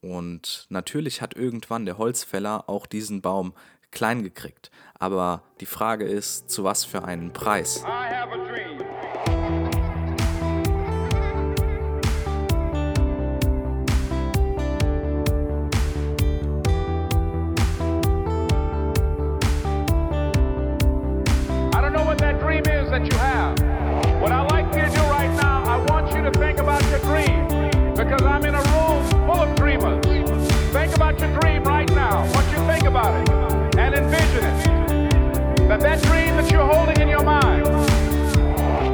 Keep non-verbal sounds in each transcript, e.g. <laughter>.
Und natürlich hat irgendwann der Holzfäller auch diesen Baum klein gekriegt. Aber die Frage ist, zu was für einen Preis? I have a dream. About it and envision it. That that dream that you're holding in your mind,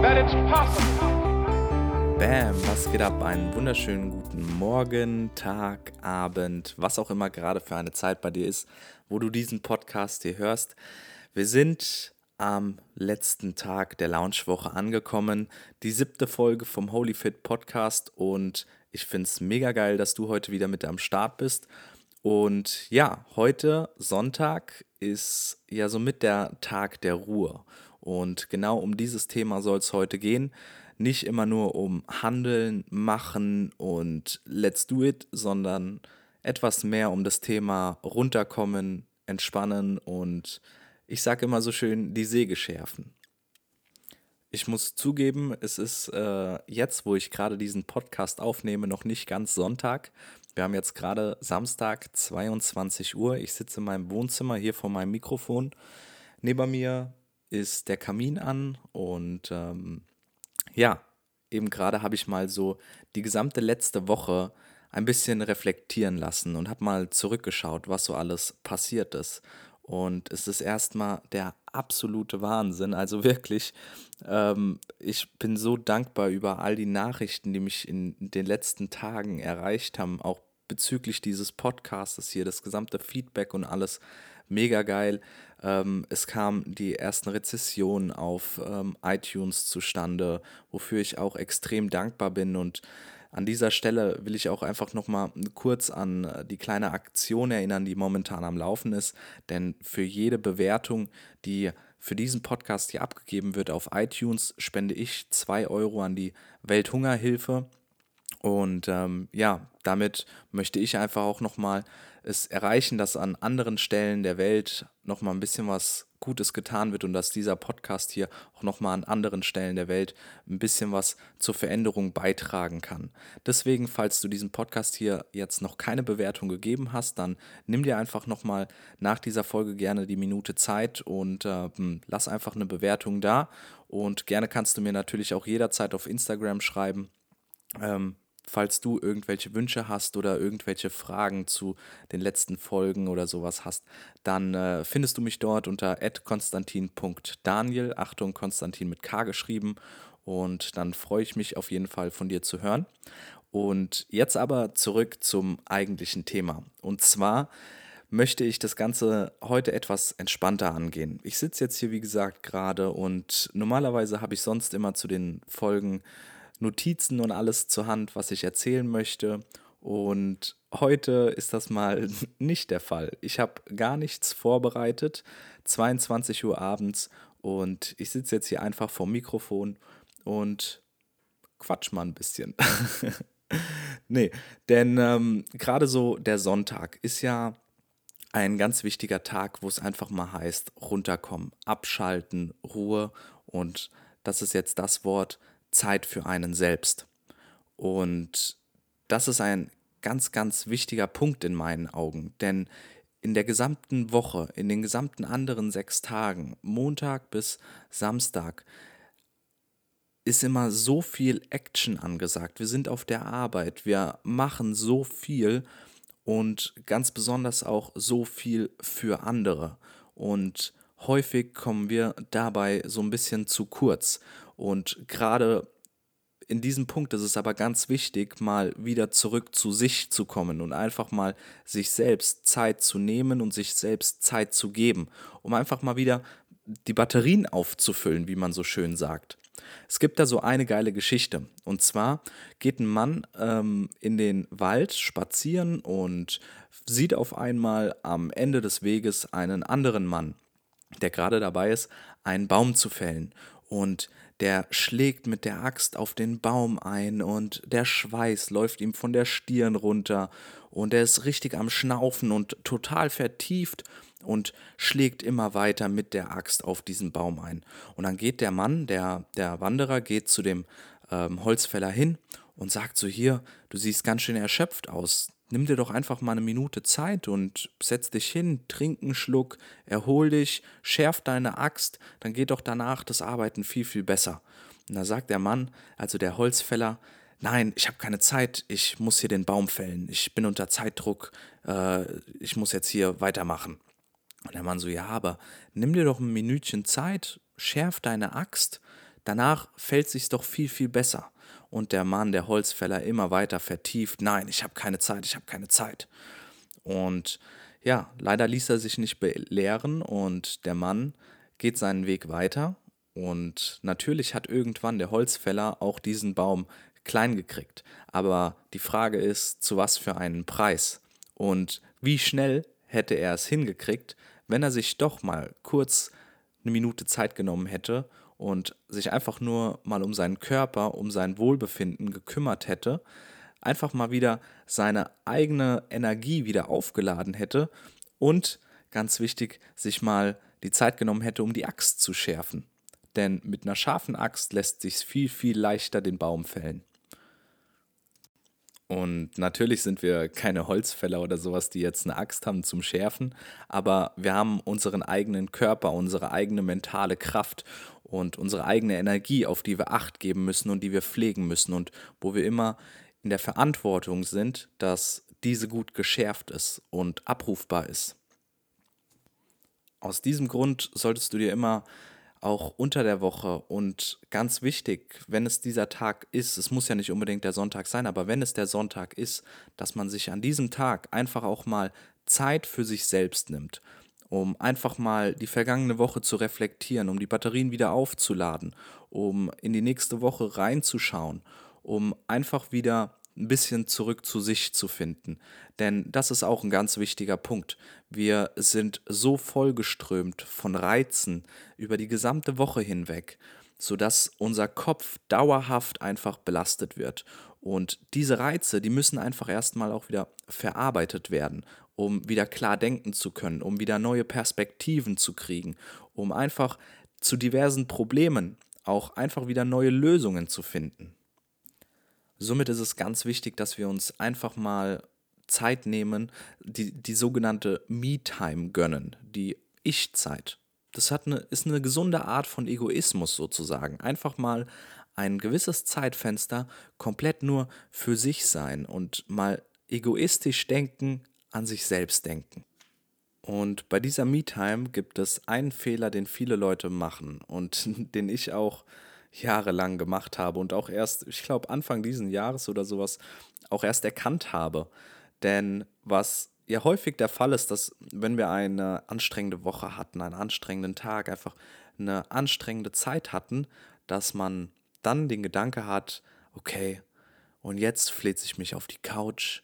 that it's possible. Bam, was geht ab? Einen wunderschönen guten Morgen, Tag, Abend, was auch immer gerade für eine Zeit bei dir ist, wo du diesen Podcast hier hörst. Wir sind am letzten Tag der Launchwoche angekommen. Die siebte Folge vom Holy Fit Podcast und ich finde es mega geil, dass du heute wieder mit am Start bist. Und ja, heute Sonntag ist ja somit der Tag der Ruhe. Und genau um dieses Thema soll es heute gehen. Nicht immer nur um Handeln, Machen und Let's Do It, sondern etwas mehr um das Thema runterkommen, entspannen und ich sage immer so schön, die Säge schärfen. Ich muss zugeben, es ist äh, jetzt, wo ich gerade diesen Podcast aufnehme, noch nicht ganz Sonntag. Wir haben jetzt gerade Samstag, 22 Uhr. Ich sitze in meinem Wohnzimmer hier vor meinem Mikrofon. Neben mir ist der Kamin an und ähm, ja, eben gerade habe ich mal so die gesamte letzte Woche ein bisschen reflektieren lassen und habe mal zurückgeschaut, was so alles passiert ist. Und es ist erstmal der absolute Wahnsinn. Also wirklich, ähm, ich bin so dankbar über all die Nachrichten, die mich in den letzten Tagen erreicht haben, auch bezüglich dieses Podcasts hier, das gesamte Feedback und alles mega geil. Ähm, es kamen die ersten Rezessionen auf ähm, iTunes zustande, wofür ich auch extrem dankbar bin und an dieser Stelle will ich auch einfach nochmal kurz an äh, die kleine Aktion erinnern, die momentan am Laufen ist. Denn für jede Bewertung, die für diesen Podcast hier abgegeben wird auf iTunes, spende ich 2 Euro an die Welthungerhilfe. Und ähm, ja, damit möchte ich einfach auch nochmal es erreichen, dass an anderen Stellen der Welt nochmal ein bisschen was Gutes getan wird und dass dieser Podcast hier auch nochmal an anderen Stellen der Welt ein bisschen was zur Veränderung beitragen kann. Deswegen, falls du diesem Podcast hier jetzt noch keine Bewertung gegeben hast, dann nimm dir einfach nochmal nach dieser Folge gerne die Minute Zeit und äh, lass einfach eine Bewertung da. Und gerne kannst du mir natürlich auch jederzeit auf Instagram schreiben. Ähm, falls du irgendwelche Wünsche hast oder irgendwelche Fragen zu den letzten Folgen oder sowas hast, dann äh, findest du mich dort unter konstantin.daniel, Achtung, Konstantin mit K geschrieben. Und dann freue ich mich auf jeden Fall von dir zu hören. Und jetzt aber zurück zum eigentlichen Thema. Und zwar möchte ich das Ganze heute etwas entspannter angehen. Ich sitze jetzt hier, wie gesagt, gerade und normalerweise habe ich sonst immer zu den Folgen Notizen und alles zur Hand, was ich erzählen möchte. Und heute ist das mal <laughs> nicht der Fall. Ich habe gar nichts vorbereitet. 22 Uhr abends und ich sitze jetzt hier einfach vorm Mikrofon und quatsch mal ein bisschen. <laughs> nee, denn ähm, gerade so der Sonntag ist ja ein ganz wichtiger Tag, wo es einfach mal heißt, runterkommen, abschalten, Ruhe und das ist jetzt das Wort, Zeit für einen selbst. Und das ist ein ganz, ganz wichtiger Punkt in meinen Augen, denn in der gesamten Woche, in den gesamten anderen sechs Tagen, Montag bis Samstag, ist immer so viel Action angesagt. Wir sind auf der Arbeit, wir machen so viel und ganz besonders auch so viel für andere. Und häufig kommen wir dabei so ein bisschen zu kurz. Und gerade in diesem Punkt ist es aber ganz wichtig, mal wieder zurück zu sich zu kommen und einfach mal sich selbst Zeit zu nehmen und sich selbst Zeit zu geben, um einfach mal wieder die Batterien aufzufüllen, wie man so schön sagt. Es gibt da so eine geile Geschichte. Und zwar geht ein Mann ähm, in den Wald spazieren und sieht auf einmal am Ende des Weges einen anderen Mann, der gerade dabei ist, einen Baum zu fällen. und der schlägt mit der Axt auf den Baum ein und der Schweiß läuft ihm von der Stirn runter und er ist richtig am Schnaufen und total vertieft und schlägt immer weiter mit der Axt auf diesen Baum ein. Und dann geht der Mann, der, der Wanderer, geht zu dem ähm, Holzfäller hin und sagt so hier, du siehst ganz schön erschöpft aus. Nimm dir doch einfach mal eine Minute Zeit und setz dich hin, trink einen Schluck, erhol dich, schärf deine Axt, dann geht doch danach das Arbeiten viel, viel besser. Und da sagt der Mann, also der Holzfäller, nein, ich habe keine Zeit, ich muss hier den Baum fällen, ich bin unter Zeitdruck, äh, ich muss jetzt hier weitermachen. Und der Mann so, ja, aber nimm dir doch ein Minütchen Zeit, schärf deine Axt, danach fällt sich's doch viel, viel besser. Und der Mann, der Holzfäller, immer weiter vertieft, nein, ich habe keine Zeit, ich habe keine Zeit. Und ja, leider ließ er sich nicht belehren und der Mann geht seinen Weg weiter. Und natürlich hat irgendwann der Holzfäller auch diesen Baum klein gekriegt. Aber die Frage ist, zu was für einen Preis? Und wie schnell hätte er es hingekriegt, wenn er sich doch mal kurz eine Minute Zeit genommen hätte und sich einfach nur mal um seinen Körper, um sein Wohlbefinden gekümmert hätte, einfach mal wieder seine eigene Energie wieder aufgeladen hätte und ganz wichtig, sich mal die Zeit genommen hätte, um die Axt zu schärfen. Denn mit einer scharfen Axt lässt sich viel, viel leichter den Baum fällen. Und natürlich sind wir keine Holzfäller oder sowas, die jetzt eine Axt haben zum Schärfen, aber wir haben unseren eigenen Körper, unsere eigene mentale Kraft und unsere eigene Energie, auf die wir acht geben müssen und die wir pflegen müssen und wo wir immer in der Verantwortung sind, dass diese gut geschärft ist und abrufbar ist. Aus diesem Grund solltest du dir immer auch unter der Woche und ganz wichtig, wenn es dieser Tag ist, es muss ja nicht unbedingt der Sonntag sein, aber wenn es der Sonntag ist, dass man sich an diesem Tag einfach auch mal Zeit für sich selbst nimmt, um einfach mal die vergangene Woche zu reflektieren, um die Batterien wieder aufzuladen, um in die nächste Woche reinzuschauen, um einfach wieder ein bisschen zurück zu sich zu finden. Denn das ist auch ein ganz wichtiger Punkt. Wir sind so vollgeströmt von Reizen über die gesamte Woche hinweg, sodass unser Kopf dauerhaft einfach belastet wird. Und diese Reize, die müssen einfach erstmal auch wieder verarbeitet werden, um wieder klar denken zu können, um wieder neue Perspektiven zu kriegen, um einfach zu diversen Problemen auch einfach wieder neue Lösungen zu finden. Somit ist es ganz wichtig, dass wir uns einfach mal Zeit nehmen, die, die sogenannte Me-Time gönnen, die Ich-Zeit. Das hat eine, ist eine gesunde Art von Egoismus sozusagen. Einfach mal ein gewisses Zeitfenster komplett nur für sich sein und mal egoistisch denken, an sich selbst denken. Und bei dieser Me-Time gibt es einen Fehler, den viele Leute machen und <laughs> den ich auch jahrelang gemacht habe und auch erst, ich glaube, Anfang diesen Jahres oder sowas auch erst erkannt habe. Denn was ja häufig der Fall ist, dass wenn wir eine anstrengende Woche hatten, einen anstrengenden Tag, einfach eine anstrengende Zeit hatten, dass man dann den Gedanke hat, okay, und jetzt fleht sich mich auf die Couch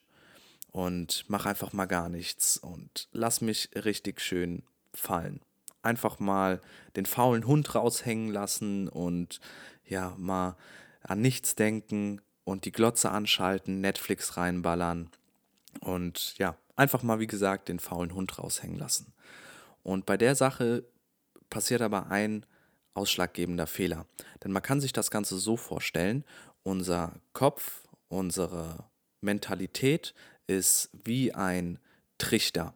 und mach einfach mal gar nichts und lass mich richtig schön fallen. Einfach mal den faulen Hund raushängen lassen und ja, mal an nichts denken und die Glotze anschalten, Netflix reinballern und ja, einfach mal, wie gesagt, den faulen Hund raushängen lassen. Und bei der Sache passiert aber ein ausschlaggebender Fehler. Denn man kann sich das Ganze so vorstellen, unser Kopf, unsere Mentalität ist wie ein Trichter,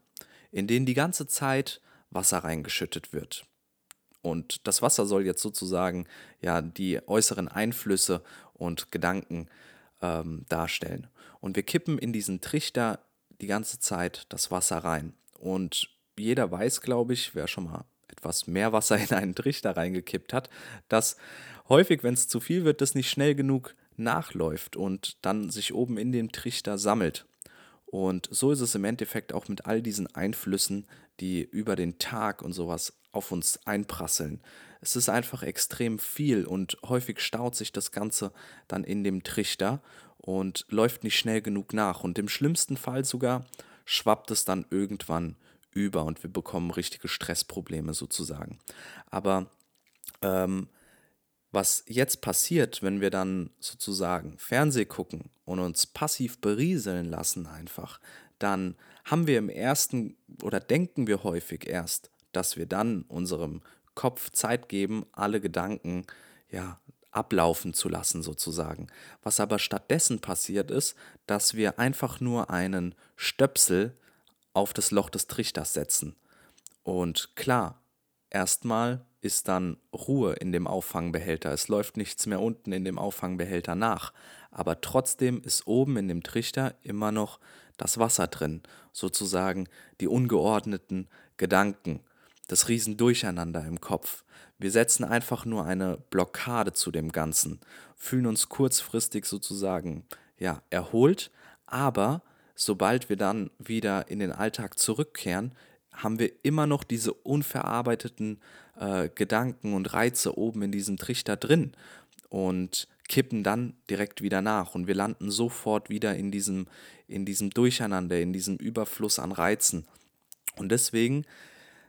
in den die ganze Zeit Wasser reingeschüttet wird. Und das Wasser soll jetzt sozusagen ja die äußeren Einflüsse und Gedanken ähm, darstellen. Und wir kippen in diesen Trichter die ganze Zeit das Wasser rein. Und jeder weiß, glaube ich, wer schon mal etwas mehr Wasser <laughs> in einen Trichter reingekippt hat, dass häufig, wenn es zu viel wird, das nicht schnell genug nachläuft und dann sich oben in dem Trichter sammelt. Und so ist es im Endeffekt auch mit all diesen Einflüssen, die über den Tag und sowas auf uns einprasseln. Es ist einfach extrem viel und häufig staut sich das Ganze dann in dem Trichter und läuft nicht schnell genug nach. Und im schlimmsten Fall sogar schwappt es dann irgendwann über und wir bekommen richtige Stressprobleme sozusagen. Aber ähm, Was jetzt passiert, wenn wir dann sozusagen Fernseh gucken und uns passiv berieseln lassen einfach, dann haben wir im ersten oder denken wir häufig erst, dass wir dann unserem Kopf Zeit geben, alle Gedanken ja ablaufen zu lassen sozusagen. Was aber stattdessen passiert ist, dass wir einfach nur einen Stöpsel auf das Loch des Trichters setzen. Und klar, erstmal ist dann Ruhe in dem Auffangbehälter. Es läuft nichts mehr unten in dem Auffangbehälter nach. Aber trotzdem ist oben in dem Trichter immer noch das Wasser drin. Sozusagen die ungeordneten Gedanken, das Riesendurcheinander im Kopf. Wir setzen einfach nur eine Blockade zu dem Ganzen, fühlen uns kurzfristig sozusagen ja, erholt, aber sobald wir dann wieder in den Alltag zurückkehren, haben wir immer noch diese unverarbeiteten äh, Gedanken und Reize oben in diesem Trichter drin und kippen dann direkt wieder nach und wir landen sofort wieder in diesem, in diesem Durcheinander, in diesem Überfluss an Reizen. Und deswegen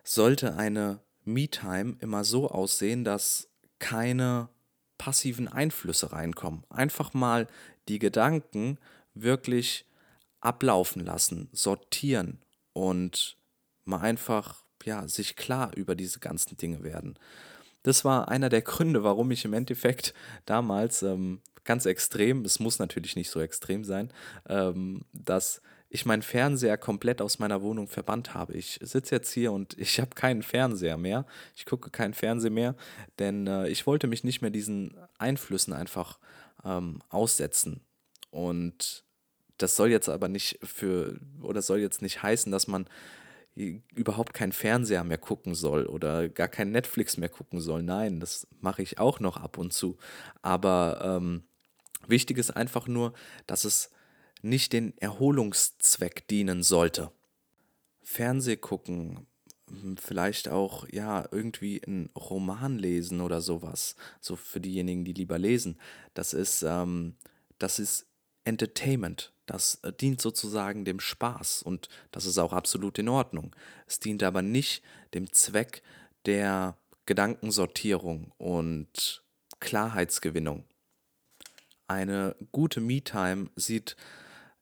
sollte eine Me-Time immer so aussehen, dass keine passiven Einflüsse reinkommen. Einfach mal die Gedanken wirklich ablaufen lassen, sortieren und mal einfach ja, sich klar über diese ganzen Dinge werden. Das war einer der Gründe, warum ich im Endeffekt damals ähm, ganz extrem, es muss natürlich nicht so extrem sein, ähm, dass ich meinen Fernseher komplett aus meiner Wohnung verbannt habe. Ich sitze jetzt hier und ich habe keinen Fernseher mehr. Ich gucke keinen Fernseher mehr, denn äh, ich wollte mich nicht mehr diesen Einflüssen einfach ähm, aussetzen. Und das soll jetzt aber nicht für, oder soll jetzt nicht heißen, dass man überhaupt keinen Fernseher mehr gucken soll oder gar kein Netflix mehr gucken soll. Nein, das mache ich auch noch ab und zu. Aber ähm, wichtig ist einfach nur, dass es nicht den Erholungszweck dienen sollte. Fernseh gucken, hm, vielleicht auch ja irgendwie einen Roman lesen oder sowas. So für diejenigen, die lieber lesen. Das ist, ähm, das ist Entertainment. Das äh, dient sozusagen dem Spaß und das ist auch absolut in Ordnung. Es dient aber nicht dem Zweck der Gedankensortierung und Klarheitsgewinnung. Eine gute Me-Time sieht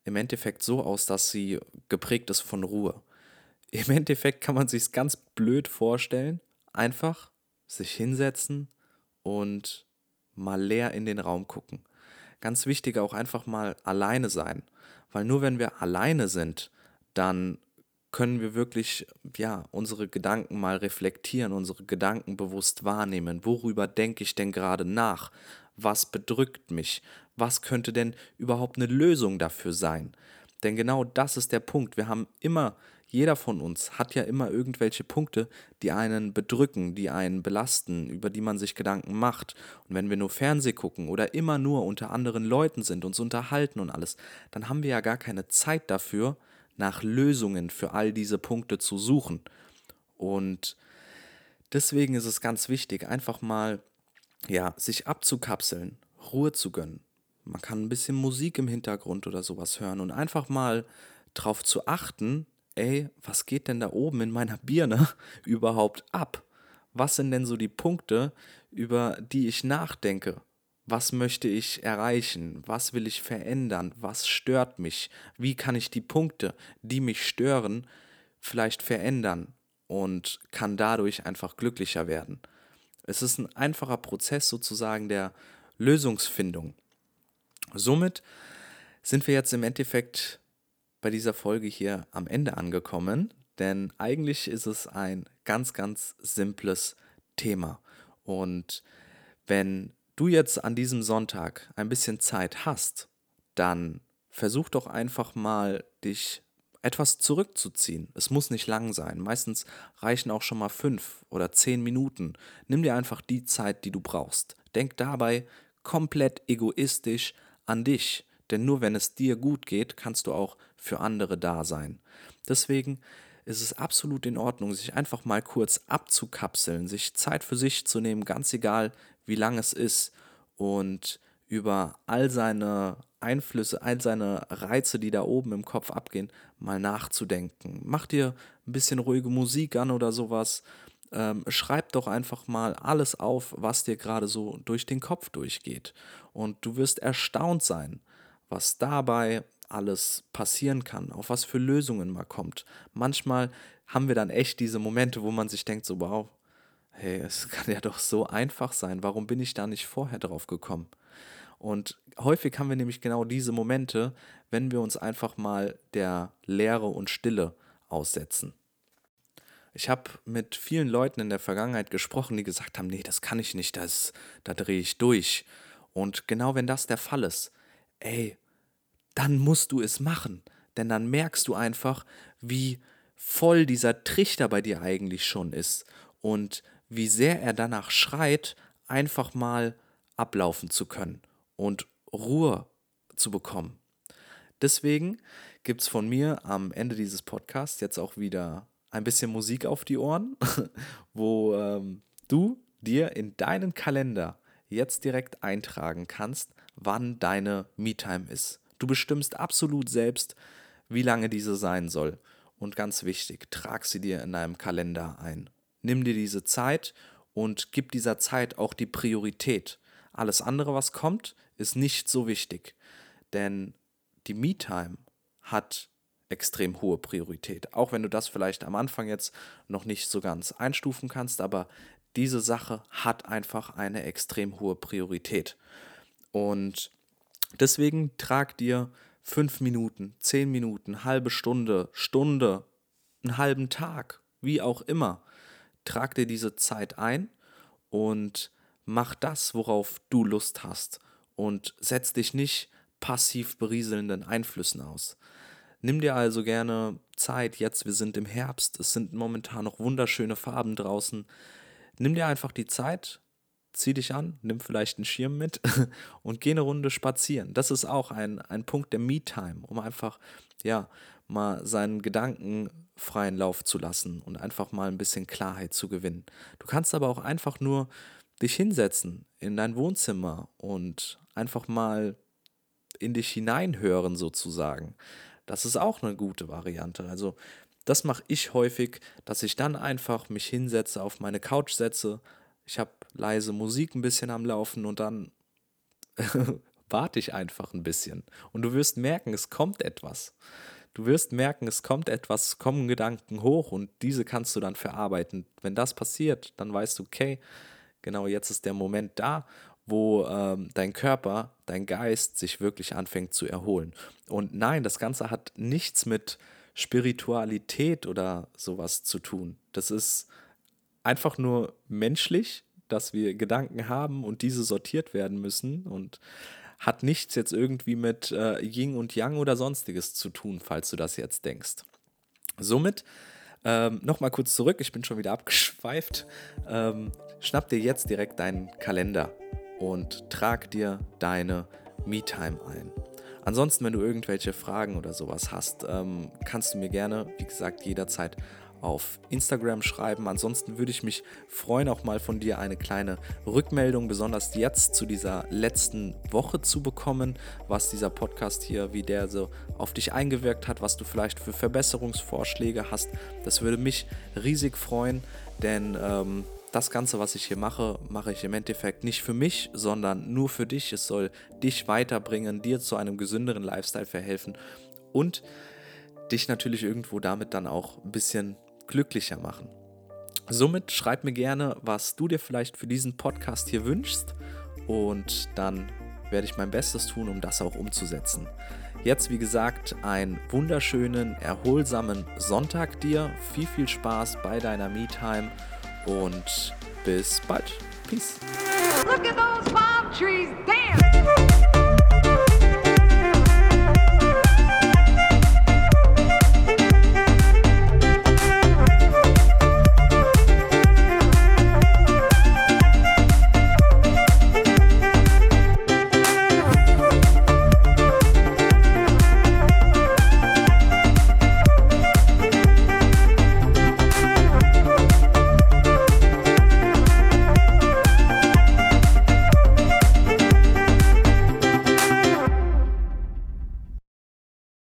im Endeffekt so aus, dass sie geprägt ist von Ruhe. Im Endeffekt kann man sich ganz blöd vorstellen, einfach sich hinsetzen und mal leer in den Raum gucken ganz wichtig auch einfach mal alleine sein. Weil nur wenn wir alleine sind, dann können wir wirklich ja unsere Gedanken mal reflektieren, unsere Gedanken bewusst wahrnehmen. Worüber denke ich denn gerade nach? Was bedrückt mich? Was könnte denn überhaupt eine Lösung dafür sein? Denn genau das ist der Punkt. Wir haben immer jeder von uns hat ja immer irgendwelche Punkte, die einen bedrücken, die einen belasten, über die man sich Gedanken macht. Und wenn wir nur Fernseh gucken oder immer nur unter anderen Leuten sind, uns unterhalten und alles, dann haben wir ja gar keine Zeit dafür, nach Lösungen für all diese Punkte zu suchen. Und deswegen ist es ganz wichtig, einfach mal ja, sich abzukapseln, Ruhe zu gönnen. Man kann ein bisschen Musik im Hintergrund oder sowas hören und einfach mal darauf zu achten, ey, was geht denn da oben in meiner Birne <laughs> überhaupt ab? Was sind denn so die Punkte, über die ich nachdenke? Was möchte ich erreichen? Was will ich verändern? Was stört mich? Wie kann ich die Punkte, die mich stören, vielleicht verändern und kann dadurch einfach glücklicher werden? Es ist ein einfacher Prozess sozusagen der Lösungsfindung. Somit sind wir jetzt im Endeffekt bei dieser Folge hier am Ende angekommen, denn eigentlich ist es ein ganz, ganz simples Thema. Und wenn du jetzt an diesem Sonntag ein bisschen Zeit hast, dann versuch doch einfach mal, dich etwas zurückzuziehen. Es muss nicht lang sein. Meistens reichen auch schon mal fünf oder zehn Minuten. Nimm dir einfach die Zeit, die du brauchst. Denk dabei komplett egoistisch an dich. Denn nur wenn es dir gut geht, kannst du auch für andere da sein. Deswegen ist es absolut in Ordnung, sich einfach mal kurz abzukapseln, sich Zeit für sich zu nehmen, ganz egal, wie lang es ist, und über all seine Einflüsse, all seine Reize, die da oben im Kopf abgehen, mal nachzudenken. Mach dir ein bisschen ruhige Musik an oder sowas. ähm, schreib doch einfach mal alles auf, was dir gerade so durch den Kopf durchgeht. Und du wirst erstaunt sein, was dabei alles passieren kann, auf was für Lösungen man kommt. Manchmal haben wir dann echt diese Momente, wo man sich denkt, so wow, hey, es kann ja doch so einfach sein, warum bin ich da nicht vorher drauf gekommen? Und häufig haben wir nämlich genau diese Momente, wenn wir uns einfach mal der Leere und Stille aussetzen. Ich habe mit vielen Leuten in der Vergangenheit gesprochen, die gesagt haben, nee, das kann ich nicht, das, da drehe ich durch. Und genau wenn das der Fall ist, ey, dann musst du es machen. Denn dann merkst du einfach, wie voll dieser Trichter bei dir eigentlich schon ist und wie sehr er danach schreit, einfach mal ablaufen zu können und Ruhe zu bekommen. Deswegen gibt es von mir am Ende dieses Podcasts jetzt auch wieder ein bisschen Musik auf die Ohren, <laughs> wo ähm, du dir in deinen Kalender jetzt direkt eintragen kannst, wann deine Me-Time ist. Du bestimmst absolut selbst, wie lange diese sein soll. Und ganz wichtig, trag sie dir in deinem Kalender ein. Nimm dir diese Zeit und gib dieser Zeit auch die Priorität. Alles andere, was kommt, ist nicht so wichtig. Denn die Me-Time hat extrem hohe Priorität. Auch wenn du das vielleicht am Anfang jetzt noch nicht so ganz einstufen kannst, aber diese Sache hat einfach eine extrem hohe Priorität. Und deswegen trag dir fünf Minuten, zehn Minuten, halbe Stunde, Stunde, einen halben Tag, wie auch immer, trag dir diese Zeit ein und mach das, worauf du Lust hast und setz dich nicht passiv berieselnden Einflüssen aus. Nimm dir also gerne Zeit, jetzt wir sind im Herbst, es sind momentan noch wunderschöne Farben draußen. Nimm dir einfach die Zeit, zieh dich an, nimm vielleicht einen Schirm mit <laughs> und geh eine Runde spazieren. Das ist auch ein, ein Punkt der Me-Time, um einfach, ja, mal seinen Gedanken freien Lauf zu lassen und einfach mal ein bisschen Klarheit zu gewinnen. Du kannst aber auch einfach nur dich hinsetzen in dein Wohnzimmer und einfach mal in dich hineinhören sozusagen. Das ist auch eine gute Variante. Also das mache ich häufig, dass ich dann einfach mich hinsetze, auf meine Couch setze. Ich habe leise Musik ein bisschen am Laufen und dann <laughs> warte ich einfach ein bisschen. Und du wirst merken, es kommt etwas. Du wirst merken, es kommt etwas, kommen Gedanken hoch und diese kannst du dann verarbeiten. Wenn das passiert, dann weißt du, okay, genau jetzt ist der Moment da wo ähm, dein Körper, dein Geist sich wirklich anfängt zu erholen. Und nein, das Ganze hat nichts mit Spiritualität oder sowas zu tun. Das ist einfach nur menschlich, dass wir Gedanken haben und diese sortiert werden müssen und hat nichts jetzt irgendwie mit äh, Yin und Yang oder sonstiges zu tun, falls du das jetzt denkst. Somit ähm, Nochmal kurz zurück, ich bin schon wieder <laughs> abgeschweift. Ähm, schnapp dir jetzt direkt deinen Kalender und trag dir deine Me-Time ein. Ansonsten, wenn du irgendwelche Fragen oder sowas hast, ähm, kannst du mir gerne, wie gesagt, jederzeit auf Instagram schreiben. Ansonsten würde ich mich freuen, auch mal von dir eine kleine Rückmeldung, besonders jetzt zu dieser letzten Woche zu bekommen, was dieser Podcast hier, wie der so auf dich eingewirkt hat, was du vielleicht für Verbesserungsvorschläge hast. Das würde mich riesig freuen, denn ähm, das Ganze, was ich hier mache, mache ich im Endeffekt nicht für mich, sondern nur für dich. Es soll dich weiterbringen, dir zu einem gesünderen Lifestyle verhelfen und dich natürlich irgendwo damit dann auch ein bisschen glücklicher machen. Somit schreib mir gerne, was du dir vielleicht für diesen Podcast hier wünschst und dann werde ich mein Bestes tun, um das auch umzusetzen. Jetzt, wie gesagt, einen wunderschönen, erholsamen Sonntag dir. Viel, viel Spaß bei deiner Me-Time und bis bald. Peace. Look at those palm trees dance.